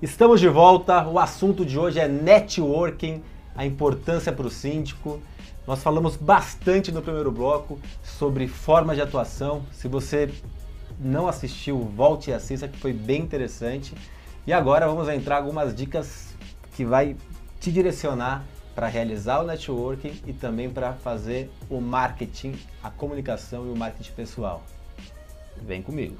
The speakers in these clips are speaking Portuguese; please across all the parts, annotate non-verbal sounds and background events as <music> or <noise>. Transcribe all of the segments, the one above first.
Estamos de volta. O assunto de hoje é networking, a importância para o síndico. Nós falamos bastante no primeiro bloco sobre forma de atuação. Se você não assistiu, volte e assista, que foi bem interessante. E agora vamos entrar algumas dicas que vai te direcionar para realizar o networking e também para fazer o marketing, a comunicação e o marketing pessoal. Vem comigo.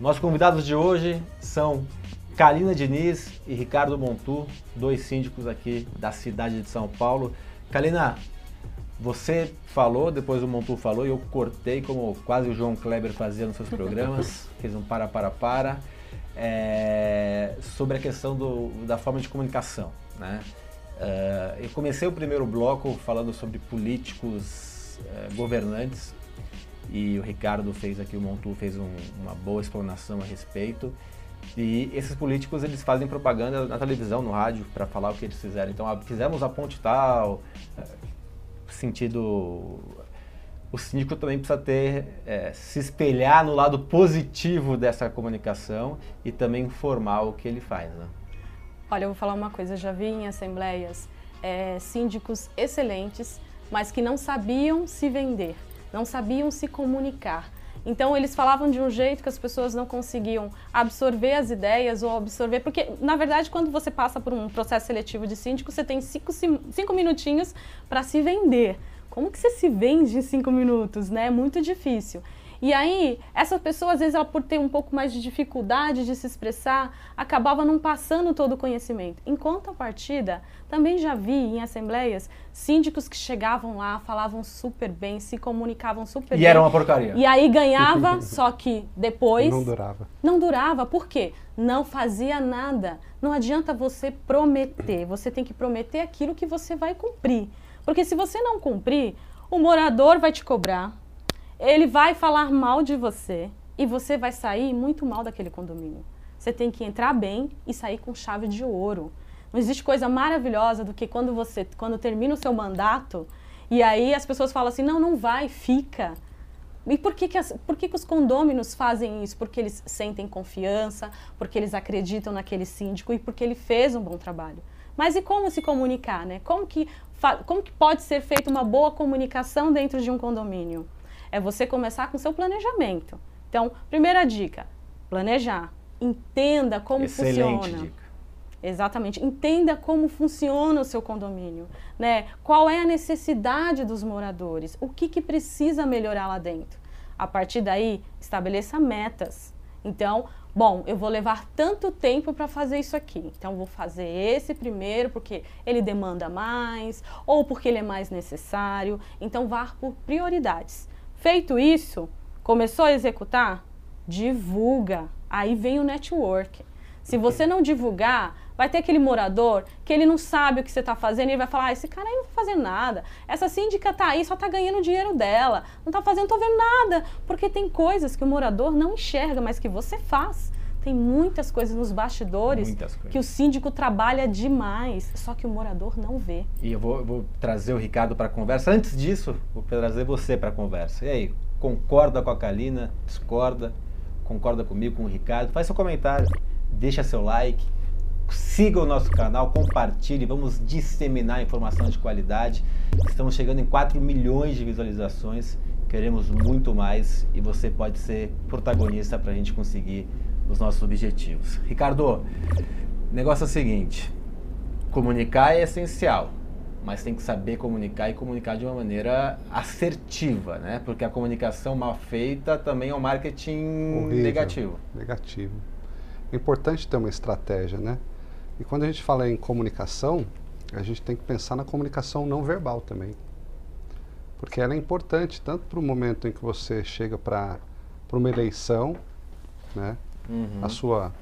Nossos convidados de hoje são Kalina Diniz e Ricardo Montu, dois síndicos aqui da cidade de São Paulo. Kalina, você falou, depois o Montu falou, e eu cortei como quase o João Kleber fazia nos seus programas, <laughs> fez um para, para, para, é, sobre a questão do, da forma de comunicação. Né? Uh, eu comecei o primeiro bloco falando sobre políticos uh, governantes e o Ricardo fez aqui, o Montu fez um, uma boa explanação a respeito. E esses políticos eles fazem propaganda na televisão, no rádio, para falar o que eles fizeram. Então, ah, fizemos a ponte tal, eh, sentido. O síndico também precisa ter, é, se espelhar no lado positivo dessa comunicação e também informar o que ele faz. Né? Olha, eu vou falar uma coisa, já vi em assembleias é, síndicos excelentes, mas que não sabiam se vender não sabiam se comunicar. Então eles falavam de um jeito que as pessoas não conseguiam absorver as ideias ou absorver, porque na verdade quando você passa por um processo seletivo de síndico, você tem cinco, cinco minutinhos para se vender. Como que você se vende em cinco minutos, né? É muito difícil. E aí, essa pessoa, às vezes, ela, por ter um pouco mais de dificuldade de se expressar, acabava não passando todo o conhecimento. Em contrapartida, também já vi em assembleias síndicos que chegavam lá, falavam super bem, se comunicavam super e bem. E era uma porcaria. E aí ganhava, <laughs> só que depois. Não durava. Não durava. Por quê? Não fazia nada. Não adianta você prometer. Você tem que prometer aquilo que você vai cumprir. Porque se você não cumprir, o morador vai te cobrar, ele vai falar mal de você e você vai sair muito mal daquele condomínio. Você tem que entrar bem e sair com chave de ouro. Não existe coisa maravilhosa do que quando você, quando termina o seu mandato e aí as pessoas falam assim, não, não vai, fica. E por que, que, as, por que, que os condôminos fazem isso? Porque eles sentem confiança, porque eles acreditam naquele síndico e porque ele fez um bom trabalho. Mas e como se comunicar, né? Como que, como que pode ser feita uma boa comunicação dentro de um condomínio? É você começar com seu planejamento. Então, primeira dica, planejar. Entenda como Excelente funciona. Dica. Exatamente. Entenda como funciona o seu condomínio, né? Qual é a necessidade dos moradores? O que, que precisa melhorar lá dentro? A partir daí, estabeleça metas. Então, bom, eu vou levar tanto tempo para fazer isso aqui. Então, vou fazer esse primeiro porque ele demanda mais ou porque ele é mais necessário. Então, vá por prioridades. Feito isso, começou a executar? Divulga. Aí vem o network. Se você não divulgar, vai ter aquele morador que ele não sabe o que você está fazendo e ele vai falar: ah, esse cara aí não está fazendo nada. Essa síndica está aí, só está ganhando o dinheiro dela. Não está fazendo, não estou vendo nada. Porque tem coisas que o morador não enxerga, mas que você faz. Tem muitas coisas nos bastidores coisas. que o síndico trabalha demais, só que o morador não vê. E eu vou, eu vou trazer o Ricardo para a conversa. Antes disso, vou trazer você para a conversa. E aí, concorda com a Kalina? Discorda? Concorda comigo, com o Ricardo? Faz seu comentário, deixa seu like, siga o nosso canal, compartilhe, vamos disseminar informação de qualidade. Estamos chegando em 4 milhões de visualizações, queremos muito mais e você pode ser protagonista para a gente conseguir os nossos objetivos. Ricardo, o negócio é o seguinte: comunicar é essencial, mas tem que saber comunicar e comunicar de uma maneira assertiva, né? Porque a comunicação mal feita também é um marketing Horrível, negativo. Negativo. É importante ter uma estratégia, né? E quando a gente fala em comunicação, a gente tem que pensar na comunicação não verbal também. Porque ela é importante tanto para o momento em que você chega para uma eleição, né? Uhum. a sua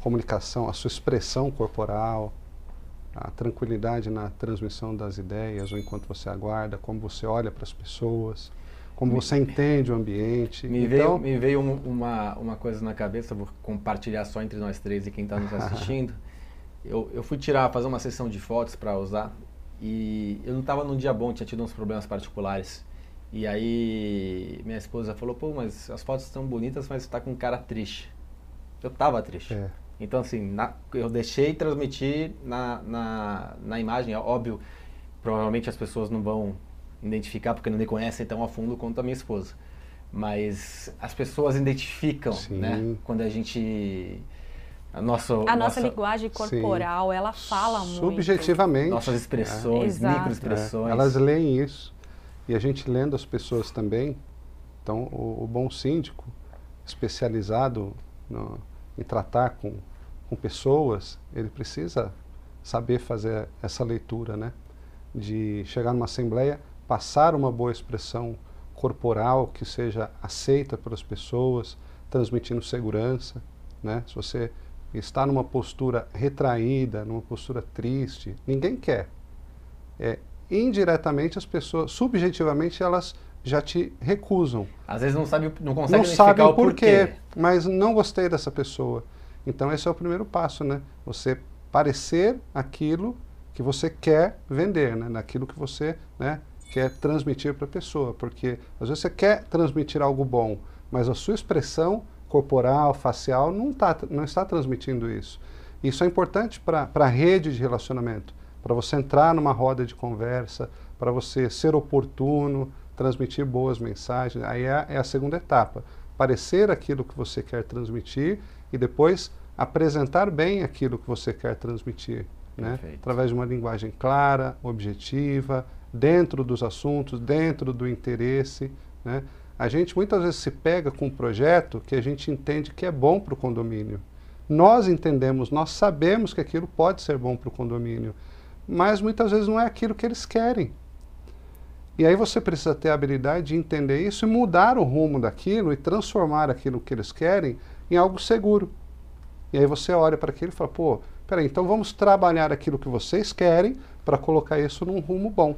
comunicação, a sua expressão corporal, a tranquilidade na transmissão das ideias, ou enquanto você aguarda, como você olha para as pessoas. como você entende o ambiente. Me então, veio, me veio um, uma, uma coisa na cabeça, vou compartilhar só entre nós três e quem está nos <laughs> assistindo. eu, eu fui tirar, fazer uma sessão de fotos para usar e eu não estava num dia bom, tinha tido uns problemas particulares. E aí minha esposa falou, pô, mas as fotos estão bonitas, mas você está com cara triste. Eu estava triste. É. Então, assim, na, eu deixei transmitir na, na, na imagem, é óbvio, provavelmente as pessoas não vão identificar porque não me conhecem tão a fundo quanto a minha esposa. Mas as pessoas identificam, Sim. né? Quando a gente... A, nossa, A nossa linguagem corporal, ela fala muito. subjetivamente. Nossas expressões, Exato. microexpressões. É, elas leem isso. E a gente lendo as pessoas também. Então, o, o bom síndico, especializado no, em tratar com, com pessoas, ele precisa saber fazer essa leitura, né? De chegar numa assembleia, passar uma boa expressão corporal que seja aceita pelas pessoas, transmitindo segurança, né? Se você está numa postura retraída, numa postura triste, ninguém quer. É, indiretamente as pessoas, subjetivamente elas já te recusam. Às vezes não sabe, não consegue Não sabem o por porquê. quê, mas não gostei dessa pessoa. Então esse é o primeiro passo, né? Você parecer aquilo que você quer vender, né? Naquilo que você, né, quer transmitir para a pessoa, porque às vezes você quer transmitir algo bom, mas a sua expressão corporal, facial não, tá, não está transmitindo isso. Isso é importante para a rede de relacionamento, para você entrar numa roda de conversa, para você ser oportuno, transmitir boas mensagens. Aí é, é a segunda etapa. Parecer aquilo que você quer transmitir e depois apresentar bem aquilo que você quer transmitir. Né? Através de uma linguagem clara, objetiva, dentro dos assuntos, dentro do interesse. Né? A gente muitas vezes se pega com um projeto que a gente entende que é bom para o condomínio. Nós entendemos, nós sabemos que aquilo pode ser bom para o condomínio, mas muitas vezes não é aquilo que eles querem. E aí você precisa ter a habilidade de entender isso e mudar o rumo daquilo e transformar aquilo que eles querem em algo seguro. E aí você olha para aquilo e fala, pô, peraí, então vamos trabalhar aquilo que vocês querem para colocar isso num rumo bom.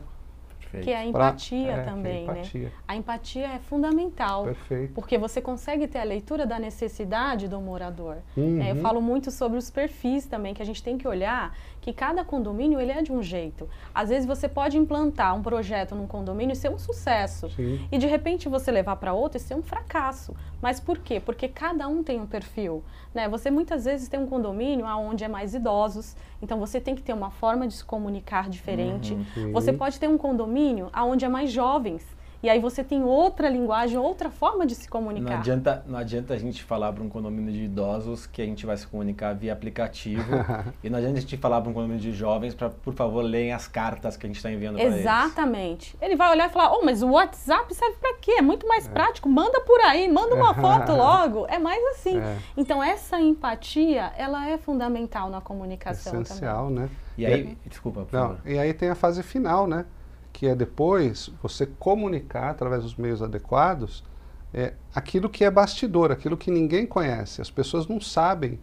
Perfeito. Que é a Pra- empatia é, que é a também, empatia. né? A empatia é fundamental. Perfeito. Porque você consegue ter a leitura da necessidade do morador. Uhum. né? Eu falo muito sobre os perfis também, que a gente tem que olhar que cada condomínio ele é de um jeito. Às vezes você pode implantar um projeto num condomínio e ser um sucesso. Sim. E de repente você levar para outro e ser um fracasso. Mas por quê? Porque cada um tem um perfil. Né? Você muitas vezes tem um condomínio onde é mais idosos, então você tem que ter uma forma de se comunicar diferente. Uhum. Você pode ter um condomínio onde é mais jovens. E aí você tem outra linguagem, outra forma de se Não comunicar. adianta, não adianta a gente falar para um condomínio de idosos que a gente vai se comunicar via aplicativo. <laughs> e não adianta a gente falar para um condomínio de jovens para, por favor, leem as cartas que a gente está enviando para eles. Exatamente. Ele vai olhar e falar: "Oh, mas o WhatsApp serve para quê? É muito mais prático. Manda por aí, manda uma <laughs> foto logo". É mais assim. É. Então essa empatia, ela é fundamental na comunicação Essencial, né? E aí, desculpa, por Não, favor. e aí tem a fase final, né? Que é depois você comunicar através dos meios adequados é, aquilo que é bastidor, aquilo que ninguém conhece. As pessoas não sabem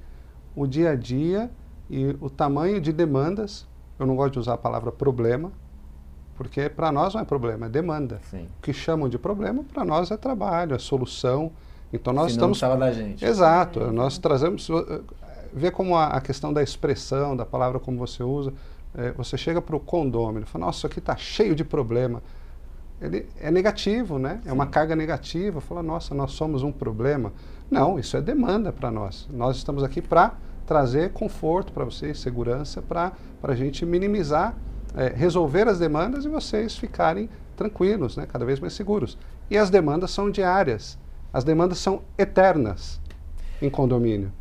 o dia a dia e o tamanho de demandas. Eu não gosto de usar a palavra problema, porque para nós não é problema, é demanda. Sim. O que chamam de problema para nós é trabalho, é solução. Então nós Se não estamos precisava da gente. Exato, nós trazemos, eh, vê como a, a questão da expressão, da palavra como você usa, eh, você chega para o condômino e fala, nossa, isso aqui está cheio de problema. Ele é negativo, né? É uma Sim. carga negativa. Fala, nossa, nós somos um problema. Não, isso é demanda para nós. Nós estamos aqui para trazer conforto para vocês, segurança, para a gente minimizar, eh, resolver as demandas e vocês ficarem tranquilos, né? cada vez mais seguros. E as demandas são diárias. As demandas são eternas em condomínio.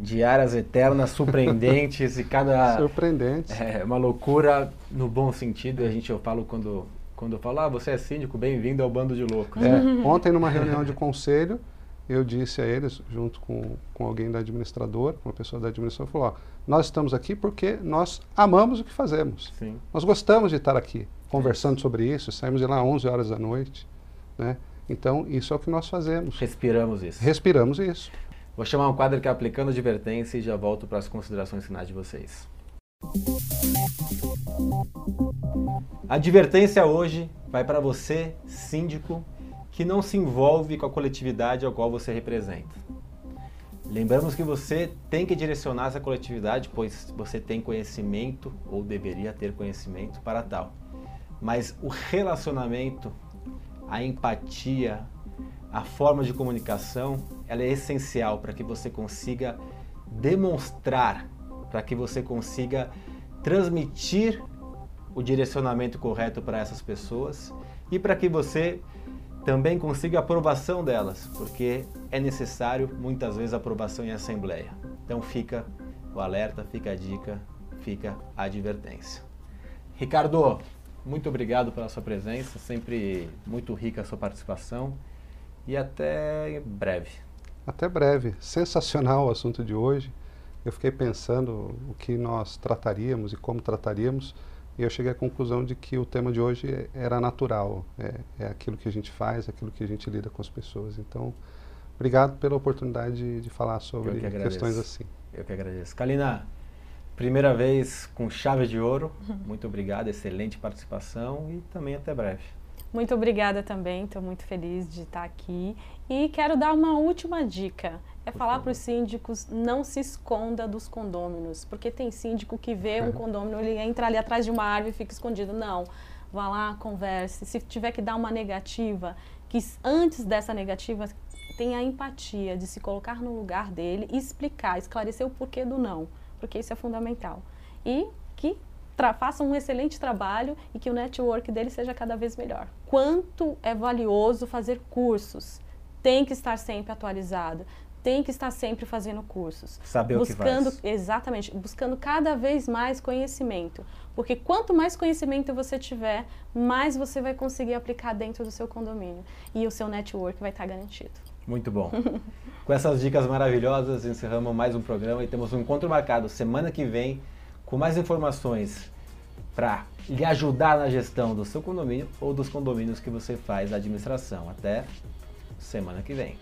Diárias eternas, surpreendentes e cada. <laughs> Surpreendentes. É uma loucura no bom sentido. A gente, eu falo quando, quando eu falo, ah, você é síndico, bem-vindo ao bando de loucos. É, ontem, numa reunião de conselho, eu disse a eles, junto com, com alguém da administradora, uma pessoa da administração, falou, ó, nós estamos aqui porque nós amamos o que fazemos. Sim. Nós gostamos de estar aqui conversando sobre isso, saímos de lá às 11 horas da noite, né? Então, isso é o que nós fazemos. Respiramos isso. Respiramos isso. Vou chamar um quadro que é Aplicando Advertência e já volto para as considerações finais de vocês. A advertência hoje vai para você, síndico, que não se envolve com a coletividade ao qual você representa. Lembramos que você tem que direcionar essa coletividade, pois você tem conhecimento ou deveria ter conhecimento para tal. Mas o relacionamento, a empatia, a forma de comunicação, ela é essencial para que você consiga demonstrar, para que você consiga transmitir o direcionamento correto para essas pessoas e para que você também consiga a aprovação delas, porque é necessário muitas vezes aprovação em assembleia. Então fica o alerta, fica a dica, fica a advertência. Ricardo, muito obrigado pela sua presença, sempre muito rica a sua participação e até breve. Até breve. Sensacional o assunto de hoje. Eu fiquei pensando o que nós trataríamos e como trataríamos. E eu cheguei à conclusão de que o tema de hoje era natural, é, é aquilo que a gente faz, é aquilo que a gente lida com as pessoas. Então, obrigado pela oportunidade de, de falar sobre que questões assim. Eu que agradeço. Kalina, primeira vez com chave de ouro, <laughs> muito obrigado, excelente participação e também até breve. Muito obrigada também, estou muito feliz de estar aqui. E quero dar uma última dica é falar para os síndicos não se esconda dos condôminos, porque tem síndico que vê um <laughs> condômino, ele entra ali atrás de uma árvore e fica escondido. Não, vá lá, converse. Se tiver que dar uma negativa, que antes dessa negativa tenha a empatia de se colocar no lugar dele e explicar, esclarecer o porquê do não, porque isso é fundamental. E que faça um excelente trabalho e que o network dele seja cada vez melhor. Quanto é valioso fazer cursos? Tem que estar sempre atualizado tem que estar sempre fazendo cursos. Saber buscando, o que faz. Exatamente, buscando cada vez mais conhecimento. Porque quanto mais conhecimento você tiver, mais você vai conseguir aplicar dentro do seu condomínio. E o seu network vai estar garantido. Muito bom. <laughs> com essas dicas maravilhosas, encerramos mais um programa e temos um encontro marcado semana que vem com mais informações para lhe ajudar na gestão do seu condomínio ou dos condomínios que você faz a administração. Até semana que vem.